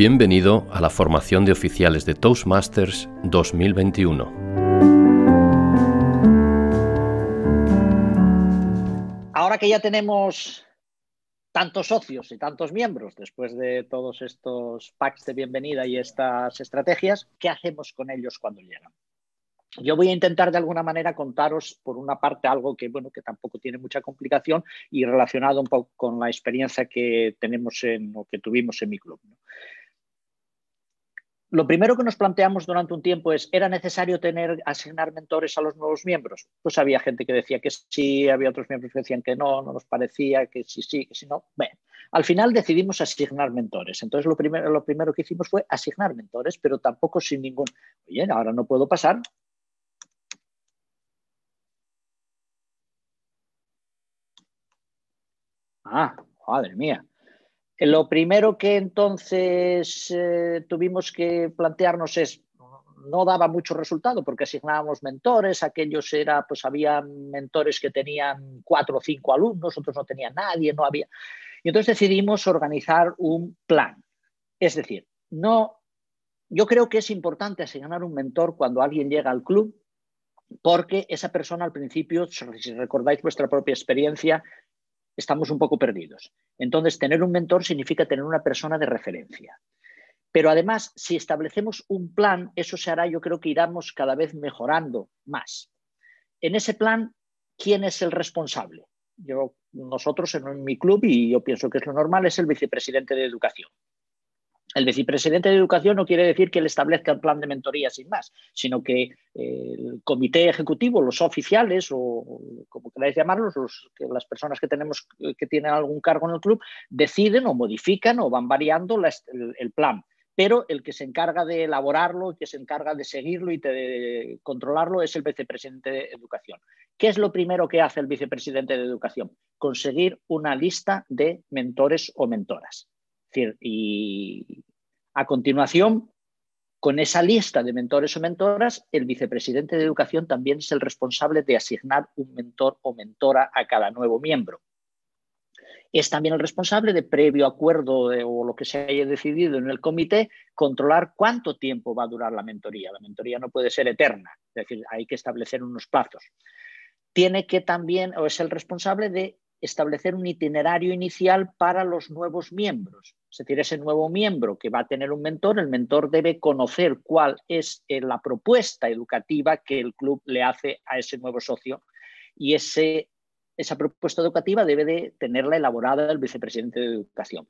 Bienvenido a la formación de oficiales de Toastmasters 2021. Ahora que ya tenemos tantos socios y tantos miembros después de todos estos packs de bienvenida y estas estrategias, ¿qué hacemos con ellos cuando llegan? Yo voy a intentar de alguna manera contaros, por una parte, algo que, bueno, que tampoco tiene mucha complicación y relacionado un poco con la experiencia que tenemos en, o que tuvimos en mi club. Lo primero que nos planteamos durante un tiempo es, ¿era necesario tener, asignar mentores a los nuevos miembros? Pues había gente que decía que sí, había otros miembros que decían que no, no nos parecía, que sí, sí, que sí, no. Al final decidimos asignar mentores. Entonces lo primero, lo primero que hicimos fue asignar mentores, pero tampoco sin ningún, oye, ahora no puedo pasar. Ah, madre mía. Lo primero que entonces eh, tuvimos que plantearnos es, no daba mucho resultado porque asignábamos mentores, aquellos era, pues había mentores que tenían cuatro o cinco alumnos, otros no tenían nadie, no había. Y entonces decidimos organizar un plan. Es decir, no, yo creo que es importante asignar un mentor cuando alguien llega al club, porque esa persona al principio, si recordáis vuestra propia experiencia, estamos un poco perdidos. Entonces, tener un mentor significa tener una persona de referencia. Pero además, si establecemos un plan, eso se hará, yo creo que iremos cada vez mejorando más. En ese plan, ¿quién es el responsable? Yo, nosotros en mi club, y yo pienso que es lo normal, es el vicepresidente de educación. El vicepresidente de educación no quiere decir que él establezca el plan de mentoría sin más, sino que eh, el comité ejecutivo, los oficiales o como queráis llamarlos, las personas que tenemos que tienen algún cargo en el club, deciden o modifican o van variando el, plan. Pero el que se encarga de elaborarlo, el que se encarga de seguirlo y de controlarlo es el vicepresidente de educación. ¿Qué es lo primero que hace el vicepresidente de educación? Conseguir una lista de mentores o mentoras y a continuación, con esa lista de mentores o mentoras, el vicepresidente de educación también es el responsable de asignar un mentor o mentora a cada nuevo miembro. Es también el responsable de, previo acuerdo o lo que se haya decidido en el comité, controlar cuánto tiempo va a durar la mentoría. La mentoría no puede ser eterna, es decir, hay que establecer unos plazos. Tiene que también, o es el responsable de establecer un itinerario inicial para los nuevos miembros. Es decir, ese nuevo miembro que va a tener un mentor, el mentor debe conocer cuál es eh, la propuesta educativa que el club le hace a ese nuevo socio y esa propuesta educativa debe de tenerla elaborada el vicepresidente de educación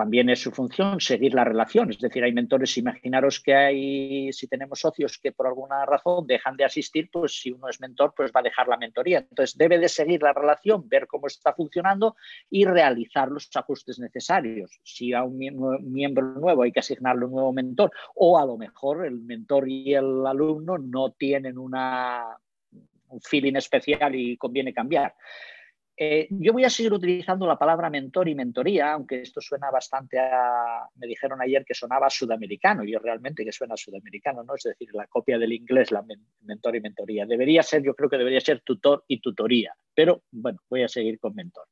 también es su función seguir la relación. Es decir, hay mentores, imaginaros que hay, si tenemos socios que por alguna razón dejan de asistir, pues si uno es mentor, pues va a dejar la mentoría. Entonces, debe de seguir la relación, ver cómo está funcionando y realizar los ajustes necesarios. Si a un miembro nuevo hay que asignarle un nuevo mentor o a lo mejor el mentor y el alumno no tienen una, un feeling especial y conviene cambiar. Eh, yo voy a seguir utilizando la palabra mentor y mentoría, aunque esto suena bastante a, me dijeron ayer que sonaba sudamericano, y realmente que suena sudamericano, ¿no? Es decir, la copia del inglés, la mentor y mentoría. Debería ser, yo creo que debería ser tutor y tutoría, pero bueno, voy a seguir con mentor.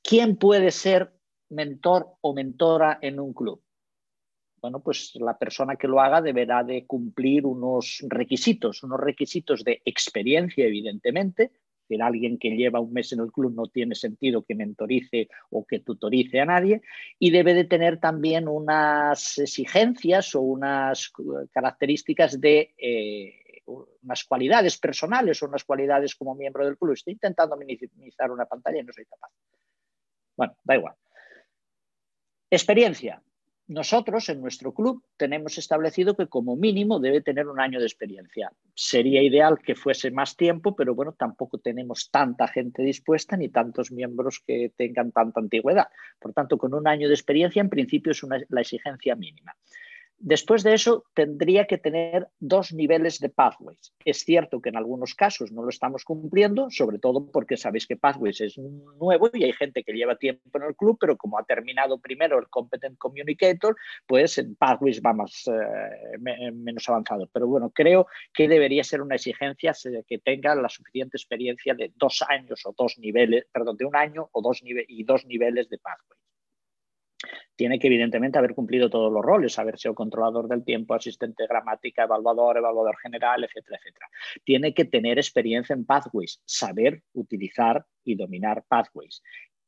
¿Quién puede ser mentor o mentora en un club? Bueno, pues la persona que lo haga deberá de cumplir unos requisitos, unos requisitos de experiencia, evidentemente, decir, alguien que lleva un mes en el club no tiene sentido que mentorice o que tutorice a nadie y debe de tener también unas exigencias o unas características de eh, unas cualidades personales o unas cualidades como miembro del club. Estoy intentando minimizar una pantalla y no soy capaz. Bueno, da igual. Experiencia nosotros en nuestro club tenemos establecido que como mínimo debe tener un año de experiencia. Sería ideal que fuese más tiempo, pero bueno, tampoco tenemos tanta gente dispuesta ni tantos miembros que tengan tanta antigüedad. Por tanto, con un año de experiencia en principio es la exigencia mínima. Después de eso, tendría que tener dos niveles de Pathways. Es cierto que en algunos casos no lo estamos cumpliendo, sobre todo porque sabéis que Pathways es nuevo y hay gente que lleva tiempo en el club, pero como ha terminado primero el Competent Communicator, pues en Pathways va más, eh, menos avanzado. Pero bueno, creo que debería ser una exigencia que tenga la suficiente experiencia de dos años o dos niveles, perdón, de un año o dos y dos niveles de Pathways. Tiene que evidentemente haber cumplido todos los roles, haber sido controlador del tiempo, asistente de gramática, evaluador, evaluador general, etcétera, etcétera. Tiene que tener experiencia en pathways, saber utilizar y dominar pathways.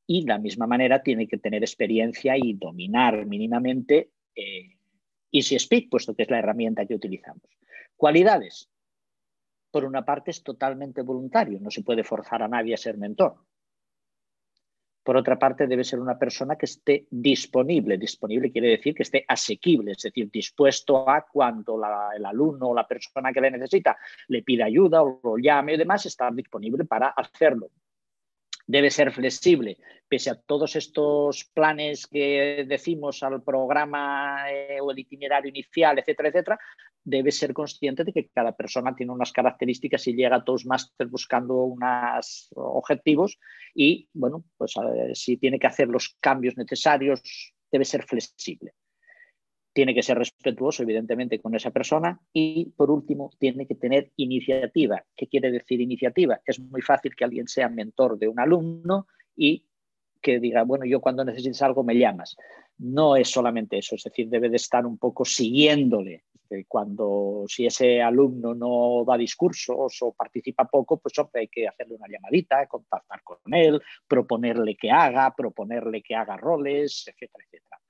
Y de la misma manera tiene que tener experiencia y dominar mínimamente eh, Easy Speak, puesto que es la herramienta que utilizamos. Cualidades. Por una parte es totalmente voluntario, no se puede forzar a nadie a ser mentor. Por otra parte, debe ser una persona que esté disponible. Disponible quiere decir que esté asequible, es decir, dispuesto a cuando el alumno o la persona que le necesita le pida ayuda o lo llame y demás, estar disponible para hacerlo. Debe ser flexible, pese a todos estos planes que decimos al programa eh, o el itinerario inicial, etcétera, etcétera, debe ser consciente de que cada persona tiene unas características y llega a Toastmasters buscando unos objetivos y, bueno, pues si tiene que hacer los cambios necesarios, debe ser flexible. Tiene que ser respetuoso, evidentemente, con esa persona y, por último, tiene que tener iniciativa. ¿Qué quiere decir iniciativa? Es muy fácil que alguien sea mentor de un alumno y que diga, bueno, yo cuando necesites algo me llamas. No es solamente eso, es decir, debe de estar un poco siguiéndole. Cuando si ese alumno no da discursos o participa poco, pues hay que hacerle una llamadita, contactar con él, proponerle que haga, proponerle que haga roles, etcétera, etcétera.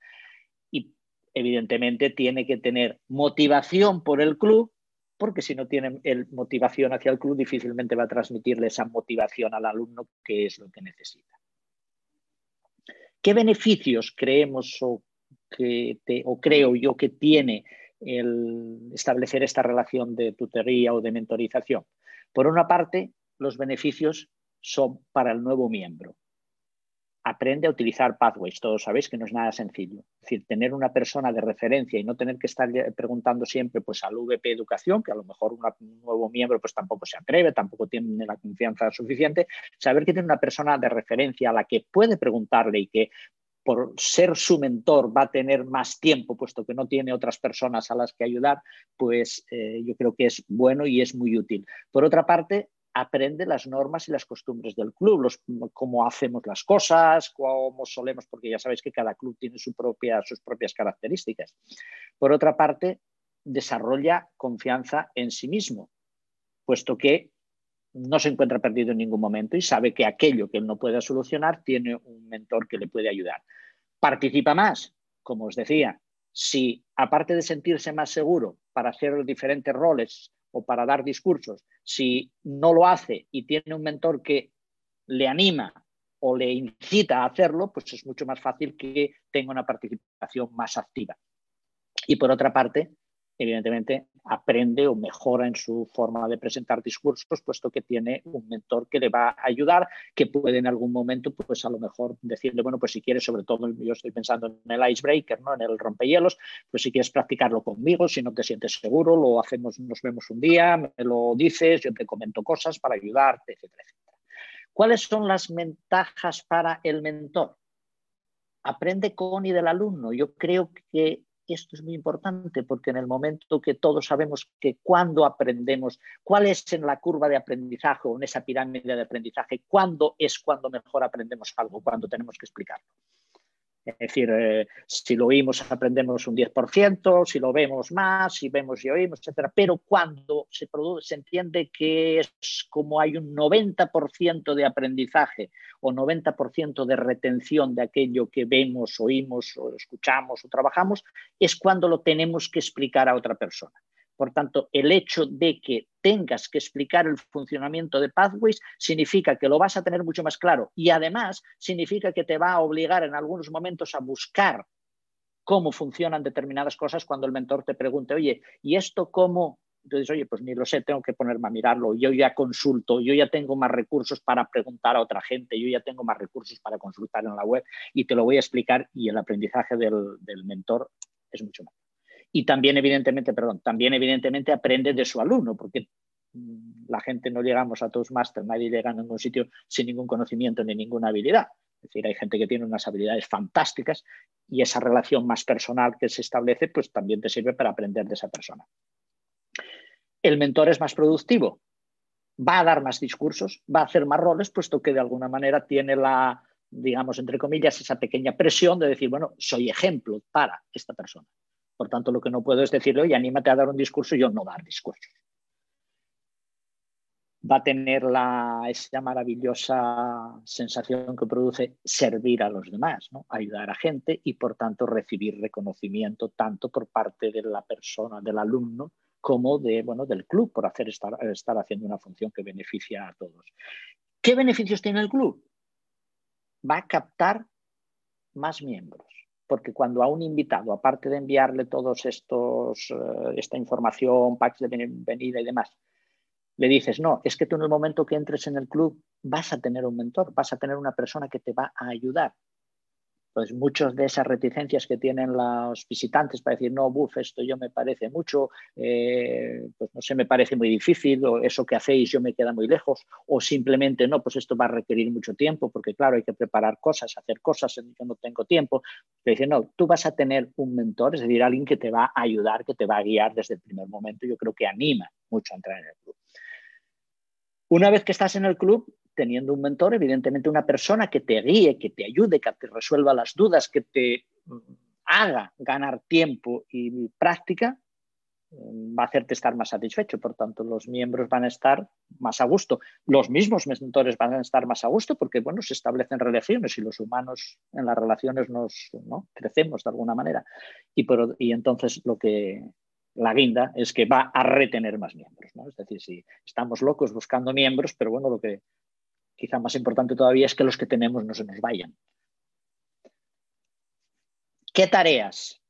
Evidentemente tiene que tener motivación por el club, porque si no tiene motivación hacia el club, difícilmente va a transmitirle esa motivación al alumno, que es lo que necesita. ¿Qué beneficios creemos o, que o creo yo que tiene el establecer esta relación de tutoría o de mentorización? Por una parte, los beneficios son para el nuevo miembro aprende a utilizar pathways. Todos sabéis que no es nada sencillo. Es decir, tener una persona de referencia y no tener que estar preguntando siempre pues, al VP Educación, que a lo mejor un nuevo miembro pues, tampoco se atreve, tampoco tiene la confianza suficiente. Saber que tiene una persona de referencia a la que puede preguntarle y que por ser su mentor va a tener más tiempo, puesto que no tiene otras personas a las que ayudar, pues eh, yo creo que es bueno y es muy útil. Por otra parte, aprende las normas y las costumbres del club, los, cómo hacemos las cosas, cómo solemos, porque ya sabéis que cada club tiene sus propias características. Por otra parte, desarrolla confianza en sí mismo, puesto que no se encuentra perdido en ningún momento y sabe que aquello que él no pueda solucionar tiene un mentor que le puede ayudar. Participa más, como os decía, si aparte de sentirse más seguro para hacer los diferentes roles o para dar discursos, si no lo hace y tiene un mentor que le anima o le incita a hacerlo, pues es mucho más fácil que tenga una participación más activa. Y por otra parte, evidentemente aprende o mejora en su forma de presentar discursos, puesto que tiene un mentor que le va a ayudar, que puede en algún momento, pues a lo mejor decirle, bueno, pues si quieres, sobre todo yo estoy pensando en el icebreaker, ¿no? en el rompehielos, pues si quieres practicarlo conmigo, si no te sientes seguro, lo hacemos, nos vemos un día, me lo dices, yo te comento cosas para ayudarte, etcétera, etcétera. ¿Cuáles son las ventajas para el mentor? Aprende con y del alumno. Yo creo que esto es muy importante porque en el momento que todos sabemos que cuando aprendemos, cuál es en la curva de aprendizaje o en esa pirámide de aprendizaje, cuándo es cuando mejor aprendemos algo, cuando tenemos que explicarlo. Es decir, eh, si lo oímos aprendemos un 10%, si lo vemos más, si vemos y oímos, etc. Pero cuando se, produce, se entiende que es como hay un 90% de aprendizaje o 90% de retención de aquello que vemos, oímos o escuchamos o trabajamos, es cuando lo tenemos que explicar a otra persona. Por tanto, el hecho de que tengas que explicar el funcionamiento de Pathways significa que lo vas a tener mucho más claro y además significa que te va a obligar en algunos momentos a buscar cómo funcionan determinadas cosas cuando el mentor te pregunte, oye, ¿y esto cómo? Entonces, oye, pues ni lo sé, tengo que ponerme a mirarlo, yo ya consulto, yo ya tengo más recursos para preguntar a otra gente, yo ya tengo más recursos para consultar en la web y te lo voy a explicar y el aprendizaje del, del mentor es mucho más. Y también, evidentemente, perdón, también evidentemente aprende de su alumno, porque mm, la gente no llegamos a Toastmasters, nadie llega a ningún sitio sin ningún conocimiento ni ninguna habilidad. Es decir, hay gente que tiene unas habilidades fantásticas y esa relación más personal que se establece, pues también te sirve para aprender de esa persona. El mentor es más productivo, va a dar más discursos, va a hacer más roles, puesto que de alguna manera tiene la digamos, entre comillas, esa pequeña presión de decir, bueno, soy ejemplo para esta persona. Por tanto, lo que no puedo es decirle, oye, anímate a dar un discurso y yo no dar discursos. Va a tener la, esa maravillosa sensación que produce servir a los demás, ¿no? ayudar a gente y, por tanto, recibir reconocimiento tanto por parte de la persona, del alumno, como de, bueno, del club por hacer estar, estar haciendo una función que beneficia a todos. ¿Qué beneficios tiene el club? Va a captar más miembros porque cuando a un invitado, aparte de enviarle todos estos, eh, esta información, packs de bienvenida y demás, le dices, no, es que tú en el momento que entres en el club vas a tener un mentor, vas a tener una persona que te va a ayudar pues muchas de esas reticencias que tienen los visitantes para decir, no, buf, esto yo me parece mucho, eh, pues no sé, me parece muy difícil, o eso que hacéis yo me queda muy lejos, o simplemente no, pues esto va a requerir mucho tiempo, porque claro, hay que preparar cosas, hacer cosas, yo no tengo tiempo. Pero dice, no, tú vas a tener un mentor, es decir, alguien que te va a ayudar, que te va a guiar desde el primer momento. Yo creo que anima mucho a entrar en el club. Una vez que estás en el club, teniendo un mentor, evidentemente una persona que te guíe, que te ayude, que te resuelva las dudas, que te mm, haga ganar tiempo y práctica, mm, va a hacerte estar más satisfecho. Por tanto, los miembros van a estar más a gusto. Los mismos mentores van a estar más a gusto porque, bueno, se establecen relaciones y los humanos en las relaciones nos crecemos de alguna manera. Y, y entonces lo que, la guinda es que va a retener más miembros. Es decir, si estamos locos buscando miembros, pero bueno, lo que quizá más importante todavía es que los que tenemos no se nos vayan. ¿Qué tareas?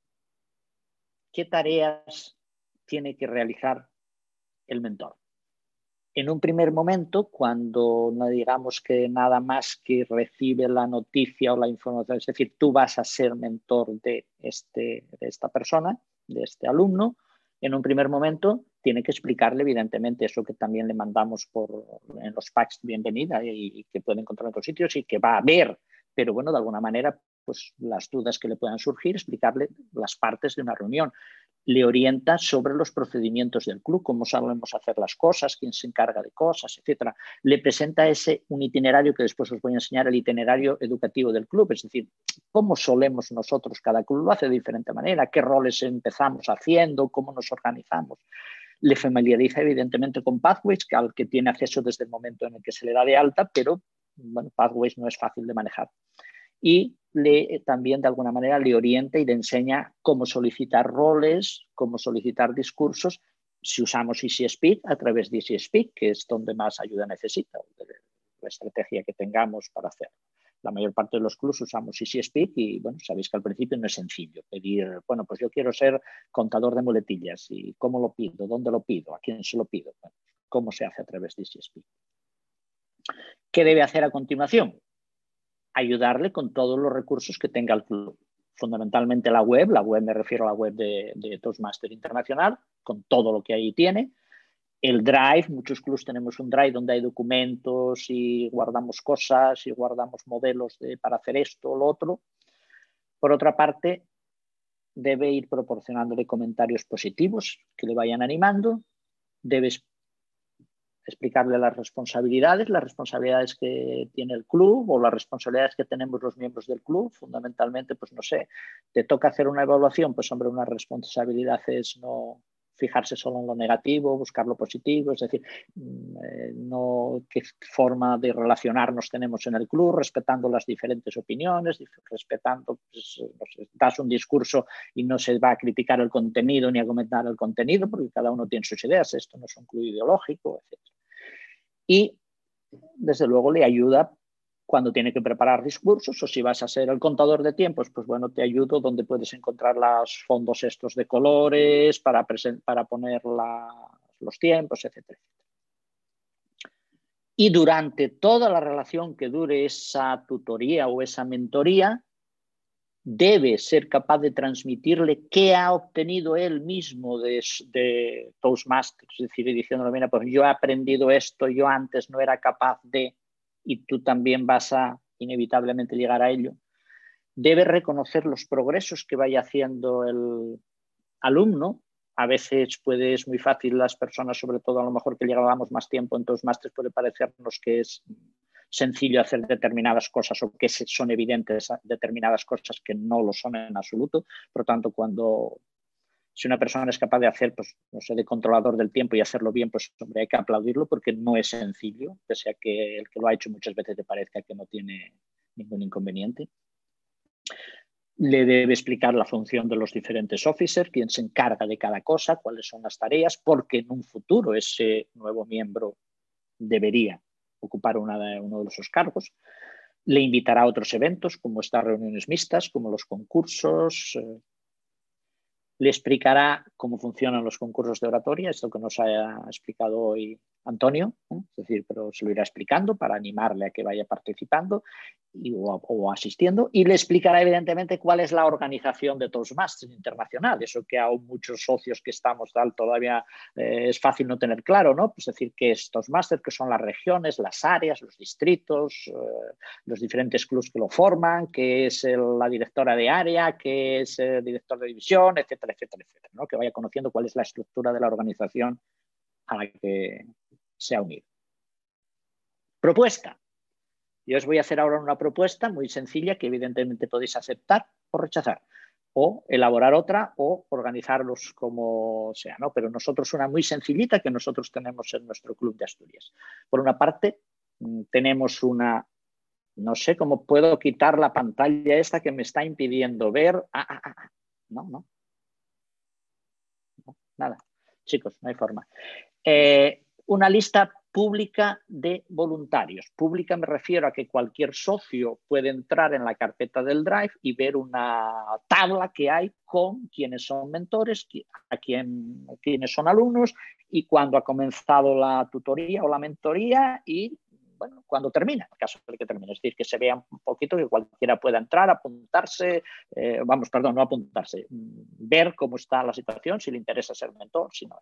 ¿Qué tareas tiene que realizar el mentor? En un primer momento, cuando no digamos que nada más que recibe la noticia o la información, es decir, tú vas a ser mentor de, este, de esta persona, de este alumno, en un primer momento tiene que explicarle, evidentemente, eso que también le mandamos por, en los packs de bienvenida y, que puede encontrar en otros sitios y que va a ver, pero bueno, de alguna manera, pues las dudas que le puedan surgir, explicarle las partes de una reunión le orienta sobre los procedimientos del club, cómo sabemos hacer las cosas, quién se encarga de cosas, etcétera. Le presenta ese un itinerario que después os voy a enseñar, el itinerario educativo del club, es decir, cómo solemos nosotros, cada club lo hace de diferente manera, qué roles empezamos haciendo, cómo nos organizamos. Le familiariza evidentemente con Pathways, al que tiene acceso desde el momento en el que se le da de alta, pero bueno, Pathways no es fácil de manejar y le, también de alguna manera le orienta y le enseña cómo solicitar roles, cómo solicitar discursos, si usamos Easy Speak a través de Easy Speak, que es donde más ayuda necesita, la estrategia que tengamos para hacerlo. La mayor parte de los clubs usamos Easy Speak y bueno, sabéis que al principio no es sencillo pedir, bueno, pues yo quiero ser contador de muletillas y cómo lo pido, dónde lo pido, a quién se lo pido, cómo se hace a través de Easy Speak. ¿Qué debe hacer a continuación? ayudarle con todos los recursos que tenga el club. Fundamentalmente la web, la web me refiero a la web de, Toastmaster Internacional, con todo lo que ahí tiene. El Drive, muchos clubs tenemos un Drive donde hay documentos y guardamos cosas y guardamos modelos para hacer esto o lo otro. Por otra parte, debe ir proporcionándole comentarios positivos que le vayan animando. Debes explicarle las responsabilidades, las responsabilidades que tiene el club o las responsabilidades que tenemos los miembros del club. Fundamentalmente, pues no sé, te toca hacer una evaluación, pues hombre, una responsabilidad es no fijarse solo en lo negativo, buscar lo positivo, es decir, mm, eh, no qué forma de relacionarnos tenemos en el club, respetando las diferentes opiniones, respetando, pues, das un discurso y no se va a criticar el contenido ni a comentar el contenido, porque cada uno tiene sus ideas, esto no es un club ideológico, etc y desde luego le ayuda cuando tiene que preparar discursos o si vas a ser el contador de tiempos, pues bueno, te ayudo donde puedes encontrar los fondos estos de colores para, para poner los tiempos, etcétera. Y durante toda la relación que dure esa tutoría o esa mentoría, debe ser capaz de transmitirle qué ha obtenido él mismo de, de Toastmasters, es decir, diciéndole, mira, pues yo he aprendido esto, yo antes no era capaz de, y tú también vas a inevitablemente llegar a ello. Debe reconocer los progresos que vaya haciendo el alumno. A veces puede, es muy fácil las personas, sobre todo a lo mejor que llevábamos más tiempo en Toastmasters, puede parecernos que es sencillo hacer determinadas cosas o que son evidentes determinadas cosas que no lo son en absoluto. Por lo tanto, cuando si una persona es capaz de hacer, pues, no sé, de controlador del tiempo y hacerlo bien, pues hombre, hay que aplaudirlo porque no es sencillo, pese a que el que lo ha hecho muchas veces te parezca que no tiene ningún inconveniente. Le debe explicar la función de los diferentes officers, quién se encarga de cada cosa, cuáles son las tareas, porque en un futuro ese nuevo miembro debería ocupar una de, uno de esos cargos. Le invitará a otros eventos, como estas reuniones mixtas, como los concursos, eh, le explicará cómo funcionan los concursos de oratoria, esto que nos ha explicado hoy Antonio, es decir, pero se lo irá explicando para animarle a que vaya participando o, asistiendo y le explicará evidentemente cuál es la organización de Toastmasters Internacional, eso que a muchos socios que estamos tal todavía eh, es fácil no tener claro, ¿no? Pues decir, que es Toastmasters, que son las regiones, las áreas, los distritos, eh, los diferentes clubs que lo forman, que es la directora de área, que es el director de división, etcétera, etcétera, etcétera, ¿no? Que vaya conociendo cuál es la estructura de la organización a la que se ha unido. Propuesta. Yo os voy a hacer ahora una propuesta muy sencilla que evidentemente podéis aceptar o rechazar, o elaborar otra o organizarlos como sea, ¿no? Pero nosotros una muy sencillita que nosotros tenemos en nuestro club de Asturias. Por una parte, mm, tenemos una, no sé cómo puedo quitar la pantalla esta que me está impidiendo ver. Ah, ah, ah, no, no. Nada, chicos, no hay forma. Eh, una lista pública de voluntarios. Pública me refiero a que cualquier socio puede entrar en la carpeta del Drive y ver una tabla que hay con quienes son mentores, a quién, quienes son alumnos y cuándo ha comenzado la tutoría o la mentoría y bueno, cuando termina, en caso de que termine. Es decir, que se vea un poquito, que cualquiera pueda entrar, apuntarse, eh, vamos, perdón, no apuntarse, mm, ver cómo está la situación, si le interesa ser mentor, si no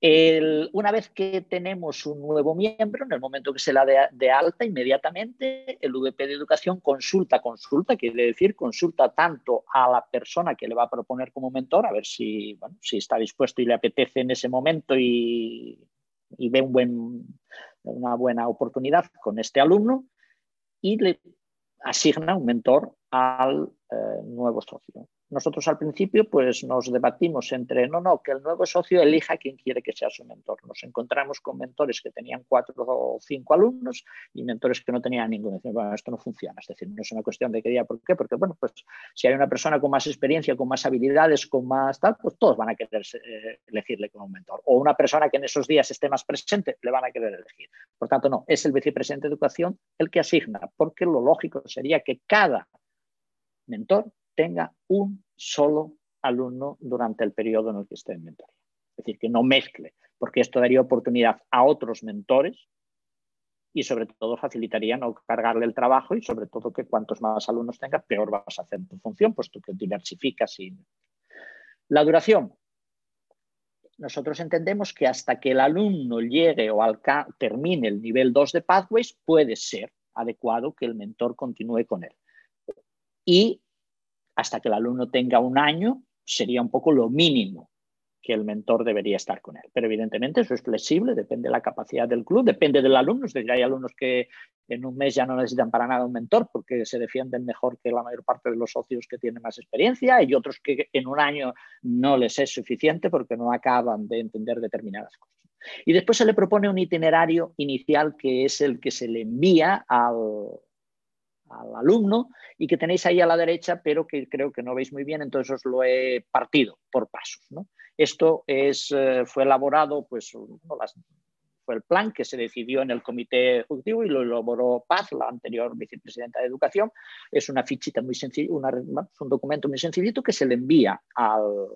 una vez que tenemos un nuevo miembro, en el momento que se la de, alta, inmediatamente el VP de Educación consulta, consulta, quiere decir consulta tanto a la persona que le va a proponer como mentor, a ver si, si está dispuesto y le apetece en ese momento y, ve un buen, una buena oportunidad con este alumno, y le asigna un mentor al eh, nuevo socio. Nosotros al principio pues nos debatimos entre, no, no, que el nuevo socio elija quien quiere que sea su mentor. Nos encontramos con mentores que tenían cuatro o cinco alumnos y mentores que no tenían ninguno. bueno, esto no funciona. Es decir, no es una cuestión de qué día, ¿por qué? Porque, bueno, pues si hay una persona con más experiencia, con más habilidades, con más tal, pues todos van a querer eh, elegirle como mentor. O una persona que en esos días esté más presente, le van a querer elegir. Por tanto, no, es el vicepresidente de educación el que asigna, porque lo lógico sería que cada mentor tenga un solo alumno durante el periodo en el que esté en mentoría. Es decir, que no mezcle, porque esto daría oportunidad a otros mentores y sobre todo facilitaría no cargarle el trabajo y sobre todo que cuantos más alumnos tengas, peor vas a hacer tu función, puesto que diversificas. Y... La duración. Nosotros entendemos que hasta que el alumno llegue o termine el nivel 2 de Pathways, puede ser adecuado que el mentor continúe con él. Y hasta que el alumno tenga un año, sería un poco lo mínimo que el mentor debería estar con él. Pero evidentemente eso es flexible, depende de la capacidad del club, depende del alumno. Es decir, hay alumnos que en un mes ya no necesitan para nada un mentor porque se defienden mejor que la mayor parte de los socios que tienen más experiencia y otros que en un año no les es suficiente porque no acaban de entender determinadas cosas. Y después se le propone un itinerario inicial que es el que se le envía al, al alumno y que tenéis ahí a la derecha, pero que creo que no veis muy bien, entonces os lo he partido por pasos. Esto es, eh, fue elaborado, pues, fue el plan que se decidió en el comité ejecutivo y lo elaboró Paz, la anterior vicepresidenta de Educación. Es una fichita muy sencilla, un documento muy sencillito que se le envía al,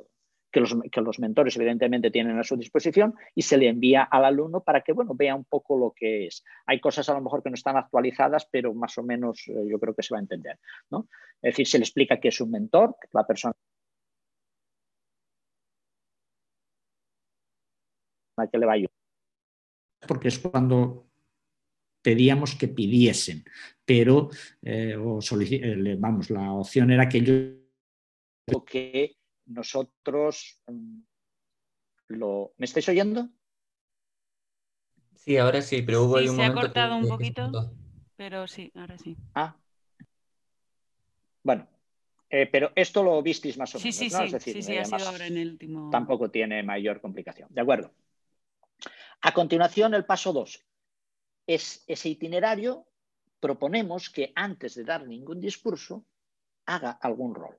que los, mentores evidentemente tienen a su disposición y se le envía al alumno para que bueno, vea un poco lo que es. Hay cosas a lo mejor que no están actualizadas, pero más o menos eh, yo creo que se va a entender. ¿no? Es decir, se le explica que es un mentor, que la persona que le va a ayudar. Porque es cuando pedíamos que pidiesen, pero eh, eh, vamos, la opción era que yo... Que nosotros mm, lo... ¿Me estáis oyendo? Sí, ahora sí, pero hubo Sí, un se ha momento cortado un que- poquito. Pero sí, ahora sí. Ah. Bueno, eh, pero esto lo visteis más o Sí, menos, sí, ¿no? sí, Es decir, sí, sí, ha sido ahora en el último. tampoco tiene mayor complicación. De acuerdo. A continuación, el paso 2. Es ese itinerario, proponemos que antes de dar ningún discurso, haga algún rol.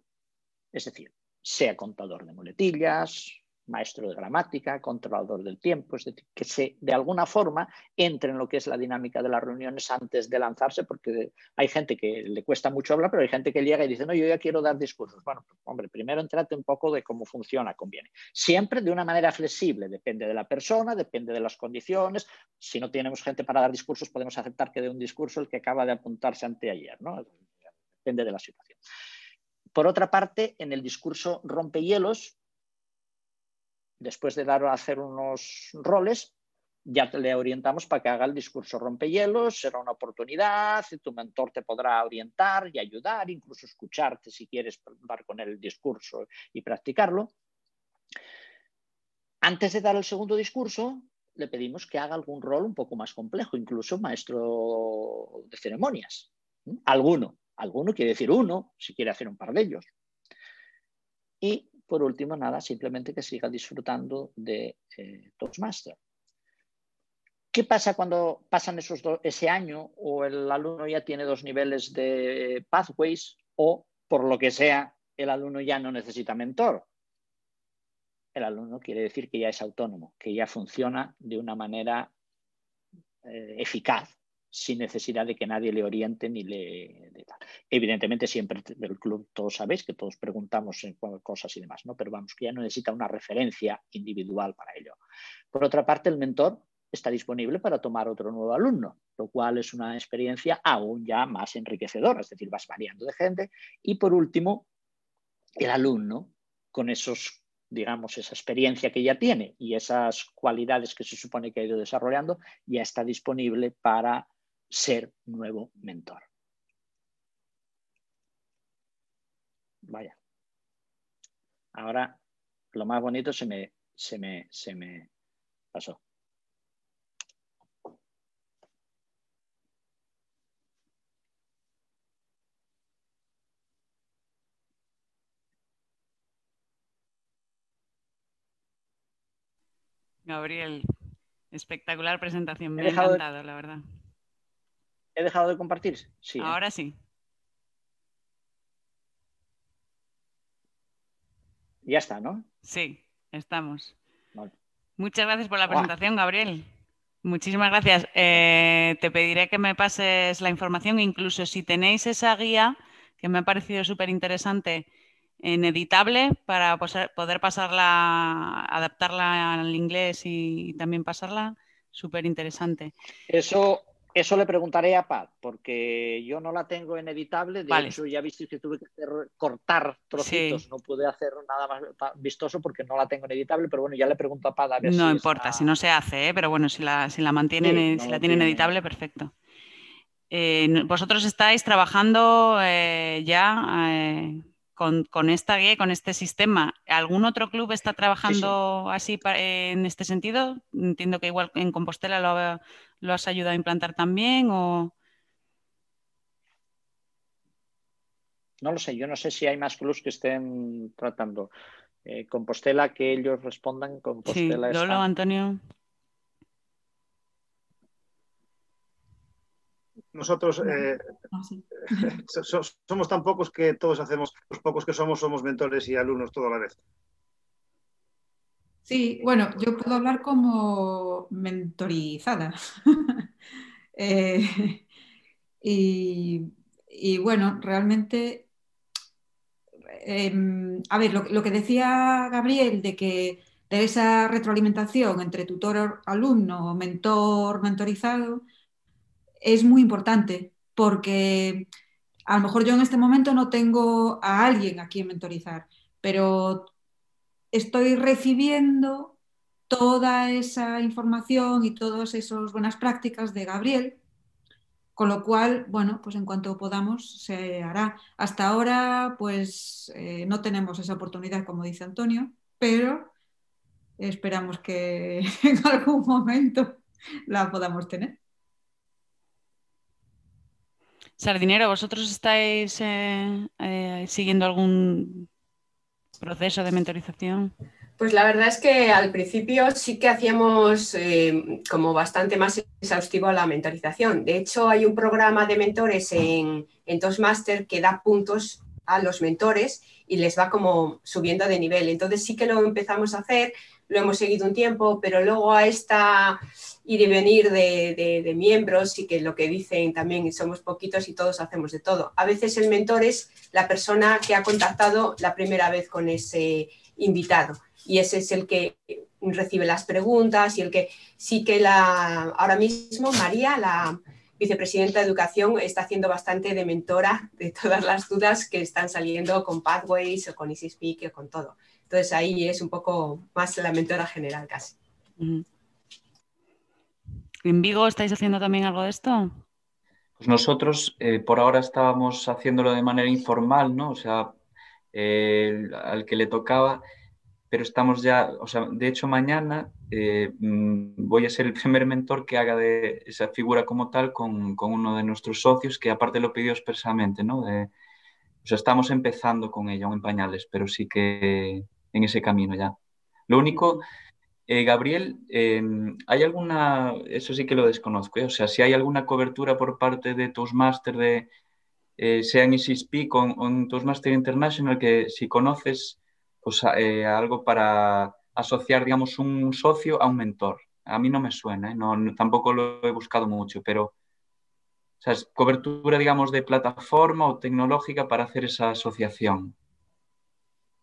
Es decir, sea contador de muletillas, maestro de gramática, controlador del tiempo, que de alguna forma entre en lo que es la dinámica de las reuniones antes de lanzarse, porque hay gente que le cuesta mucho hablar, pero hay gente que llega y dice, no, yo ya quiero dar discursos. Bueno, pues, hombre, primero entrate un poco de cómo funciona, conviene. Siempre de una manera flexible, depende de la persona, depende de las condiciones. Si no tenemos gente para dar discursos, podemos aceptar que dé un discurso el que acaba de apuntarse anteayer, ¿no? Depende de la situación. Por otra parte, en el discurso rompehielos, después de dar a hacer unos roles, ya le orientamos para que haga el discurso rompehielos, será una oportunidad, tu mentor te podrá orientar y ayudar, incluso escucharte si quieres dar con él el discurso y practicarlo. Antes de dar el segundo discurso, le pedimos que haga algún rol un poco más complejo, incluso maestro de ceremonias. Alguno, alguno quiere decir uno, si quiere hacer un par de ellos. Y por último, nada, simplemente que siga disfrutando de eh, Toastmaster. ¿Qué pasa cuando pasan esos ese año o el alumno ya tiene dos niveles de pathways o, por lo que sea, el alumno ya no necesita mentor? El alumno quiere decir que ya es autónomo, que ya funciona de una manera eh, eficaz, sin necesidad de que nadie le oriente ni le... Evidentemente siempre del club todos sabéis que todos preguntamos cu- cosas y demás, ¿no? pero vamos, que ya no necesita una referencia individual para ello. Por otra parte, el mentor está disponible para tomar otro nuevo alumno, lo cual es una experiencia aún ya más enriquecedora, es decir, vas variando de gente. Y por último, el alumno, con esos digamos, esa experiencia que ya tiene y esas cualidades que se supone que ha ido desarrollando, ya está disponible para ser nuevo mentor. Vaya. Ahora, lo más bonito se me, se me, se me pasó. Gabriel, espectacular presentación. Me ha de- encantado, la verdad. ¿He dejado de compartir? Sí. ¿eh? Ahora sí. Ya está, ¿no? Sí, estamos. Vale. Muchas gracias por la presentación, Gabriel. Muchísimas gracias. Eh, te pediré que me pases la información, incluso si tenéis esa guía, que me ha parecido súper interesante, en editable, para poder pasarla, adaptarla al inglés y también pasarla, súper interesante. Eso, eso le preguntaré a Pat, porque yo no la tengo en editable. De Vale. hecho, ya visteis que tuve que hacer- cortar trocitos. Sí. No pude hacer nada más vistoso porque no la tengo en editable, pero bueno, ya le pregunto a Pat a ver No si importa, está- si no se hace, ¿eh? pero bueno, si la, si la mantienen, Sí, no si la tienen tiene. editable, perfecto. Eh, vosotros estáis trabajando eh, ya con, con esta guía con este sistema. ¿Algún otro club está trabajando así en este sentido? Entiendo que igual en Compostela lo, lo has ayudado a implantar también o... No lo sé, yo no sé si hay más clubs que estén tratando. Eh, Compostela, que ellos respondan, Sí, Compostela Lolo, está- Antonio. Nosotros eh, Ah, sí. so- so- somos tan pocos que todos hacemos, los pocos que somos, somos mentores y alumnos todo a la vez. Sí, bueno, yo puedo hablar como mentorizada. Eh, y, bueno, realmente, em, a ver, lo, que decía Gabriel de que de esa retroalimentación entre tutor-alumno o mentor-mentorizado es muy importante porque a lo mejor yo en este momento no tengo a alguien a quien mentorizar, pero estoy recibiendo toda esa información y todas esas buenas prácticas de Gabriel, con lo cual, bueno, pues en cuanto podamos se hará. Hasta ahora, pues eh, no tenemos esa oportunidad, como dice Antonio, pero esperamos que en algún momento la podamos tener. Sardinero, ¿vosotros estáis eh, eh, siguiendo algún proceso de mentorización? Pues la verdad es que al principio sí que hacíamos eh, como bastante más exhaustivo la mentorización. De hecho, hay un programa de mentores en, en Toastmaster que da puntos a los mentores y les va como subiendo de nivel. Entonces sí que lo empezamos a hacer, lo hemos seguido un tiempo, pero luego a esta ir y venir de, miembros y que lo que dicen también somos poquitos y todos hacemos de todo. A veces el mentor es la persona que ha contactado la primera vez con ese invitado y ese es el que recibe las preguntas y el que sí que la ahora mismo María la vicepresidenta de educación está haciendo bastante de mentora de todas las dudas que están saliendo con Pathways o con Easy Speak o con todo. Entonces ahí es un poco más la mentora general casi. ¿En Vigo estáis haciendo también algo de esto? Pues nosotros eh, por ahora estábamos haciéndolo de manera informal, ¿no? O sea, eh, al que le tocaba, pero estamos ya, o sea, de hecho mañana eh, mm, voy a ser el primer mentor que haga de esa figura como tal con, uno de nuestros socios, que aparte lo pidió expresamente, ¿no? o sea, estamos empezando con ella, aún en pañales, pero sí que en ese camino ya. Lo único eh, Gabriel, em, ¿hay alguna, eso sí que lo desconozco, ¿eh? o sea, si hay alguna cobertura por parte de Toastmaster, de, eh, sea en EasySpeak o en Toastmaster International, que si conoces pues, algo para asociar, digamos, un socio a un mentor? A mí no me suena, no, tampoco lo he buscado mucho, pero o sea, es cobertura, digamos, de plataforma o tecnológica para hacer esa asociación.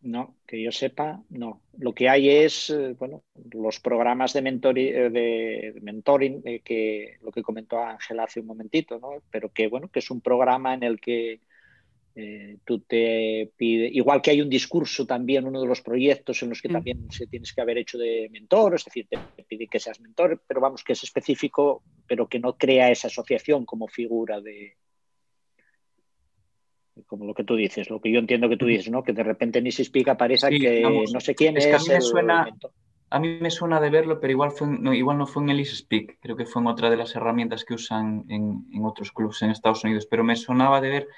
No, que yo sepa, no. Lo que hay es, eh, bueno, los programas de, eh, de mentoring, eh, que lo que comentó Ángel hace un momentito, ¿no? Pero que, bueno, que es un programa en el que tú te pide, igual que hay un discurso también, uno de los proyectos en los que mm. también se tienes que haber hecho de mentor, es decir, te pide que seas mentor, pero vamos, que es específico, pero que no crea esa asociación como figura de, como lo que tú dices, lo que yo entiendo que tú dices, ¿no? Que de repente en Easy Speak aparece que no sé quién es. a, mí me suena, a mí me suena de verlo, pero igual, fue, no, igual no fue en el Speak, creo que fue en otra de las herramientas que usan en, en otros clubs en Estados Unidos, pero me sonaba de ver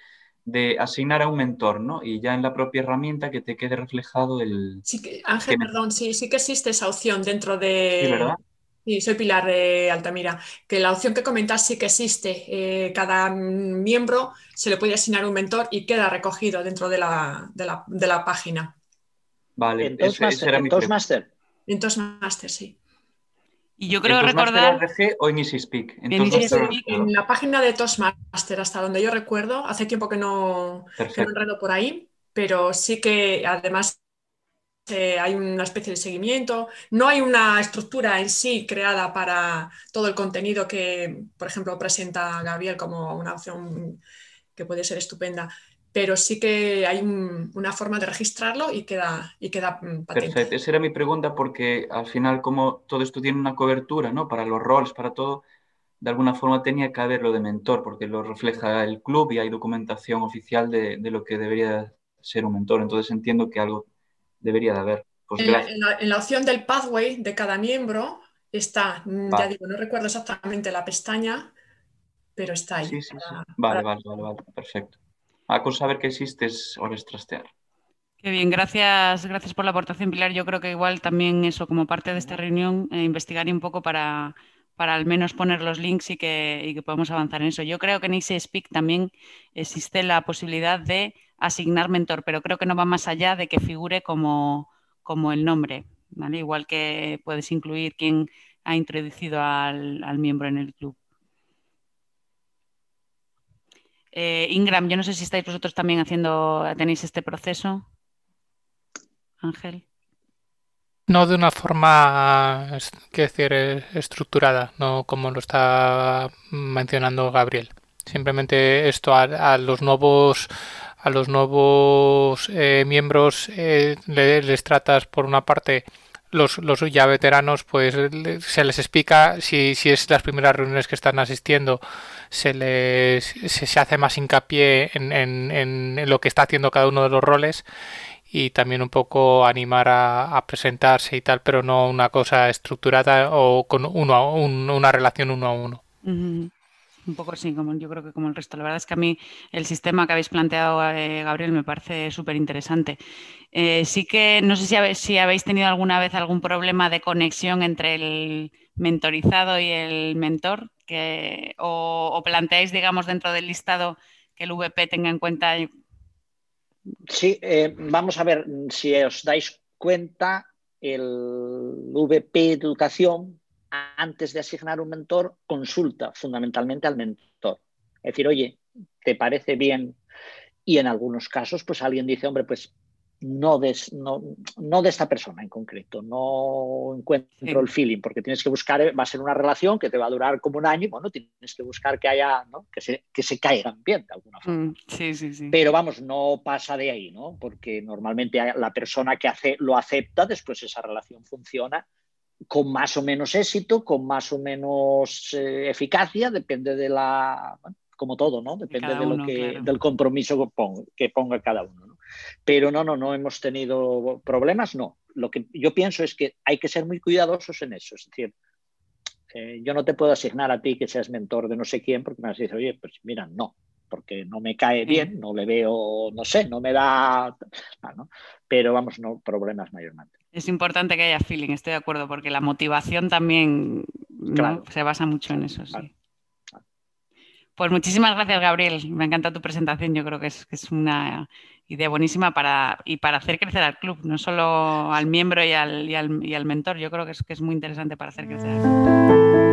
de asignar a un mentor, ¿no? Y ya en la propia herramienta que te quede reflejado el... Sí, Ángel, perdón, sí, sí que existe esa opción dentro de... Sí, ¿verdad? Sí, soy Pilar de Altamira. Que la opción que comentas sí que existe. Eh, cada miembro se le puede asignar un mentor y queda recogido dentro de la, de la, página. Vale, en Toastmaster, en Toastmaster. En Toastmaster, sí. Y yo creo recordar. o en EasySpeak? En, en, la página de Toastmaster, hasta donde yo recuerdo, hace tiempo que no, que no enredo por ahí, pero sí que además eh, hay una especie de seguimiento, no hay una estructura en sí creada para todo el contenido que, por ejemplo, presenta Gabriel como una opción que puede ser estupenda, pero sí que hay una forma de registrarlo y queda, y queda mm, patente. Perfecto, esa era mi pregunta porque al final como todo esto tiene una cobertura, ¿no? Para los roles, para todo, de alguna forma tenía que haberlo de mentor porque lo refleja el club y hay documentación oficial de, de lo que debería ser un mentor, entonces entiendo que algo debería de haber. Pues en, la, opción del pathway de cada miembro está, mm, ya digo, no recuerdo exactamente la pestaña, pero está ahí. Sí, sí, sí. Vale, vale, vale, perfecto. A con saber que existe es trastear. Qué bien, gracias, gracias por la aportación, Pilar. Yo creo que igual también eso, como parte de esta reunión, eh, investigaría un poco para, para al menos poner los links y que, y que podamos avanzar en eso. Yo creo que en Easy Speak también existe la posibilidad de asignar mentor, pero creo que no va más allá de que figure como, como el nombre, ¿vale? Igual que puedes incluir quién ha introducido al, miembro en el club. Eh, Ingram, yo no sé si estáis vosotros también haciendo, tenéis este proceso. Ángel. No de una forma, que decir, estructurada, no como lo está mencionando Gabriel. Simplemente esto a los nuevos a los nuevos eh, miembros eh, les, tratas por una parte los, los, ya veteranos, pues se les explica si, si es las primeras reuniones que están asistiendo, se les se, hace más hincapié en, en, en, lo que está haciendo cada uno de los roles y también un poco animar a, presentarse y tal, pero no una cosa estructurada o con uno una relación uno a uno. Un poco así, como yo creo que como el resto. La verdad es que a mí el sistema que habéis planteado, eh, Gabriel, me parece súper interesante. Eh, sí que no sé si si habéis tenido alguna vez algún problema de conexión entre el mentorizado y el mentor, o, planteáis, digamos, dentro del listado que el VP tenga en cuenta. Sí, eh, vamos a ver, si os dais cuenta, el VP Educación, antes de asignar un mentor, consulta fundamentalmente al mentor. Es decir, oye, ¿te parece bien? Y en algunos casos, pues alguien dice, hombre, pues no de, no, de esta persona en concreto, no encuentro el feeling, porque tienes que buscar, eh, va a ser una relación que te va a durar como un año, y bueno, tienes que buscar que haya, ¿no? que, se, que se caigan bien de alguna forma. Mm, sí, sí, sí. Pero vamos, no pasa de ahí, ¿no? Porque normalmente la persona que hace, lo acepta, después esa relación funciona con más o menos éxito, con más o menos eh, eficacia, depende de la, como todo, ¿no? Depende de, lo que, del compromiso que ponga, que ponga cada uno. ¿no? Pero no, no, no hemos tenido problemas, no. Lo que yo pienso es que hay que ser muy cuidadosos en eso. Es decir, eh, yo no te puedo asignar a ti que seas mentor de no sé quién porque me vas a decir, oye, pues mira, no, porque no me cae bien, no le veo, no sé, no me da, ah, ¿no? pero vamos, no problemas mayormente. Es importante que haya feeling, estoy de acuerdo, porque la motivación también se basa mucho en eso. Sí. Pues muchísimas gracias, Gabriel. Me encanta tu presentación. Yo creo que es, que es una idea buenísima para, y para hacer crecer al club, no solo al miembro y al, y al, y al mentor. Yo creo que es, que es muy interesante para hacer crecer al club.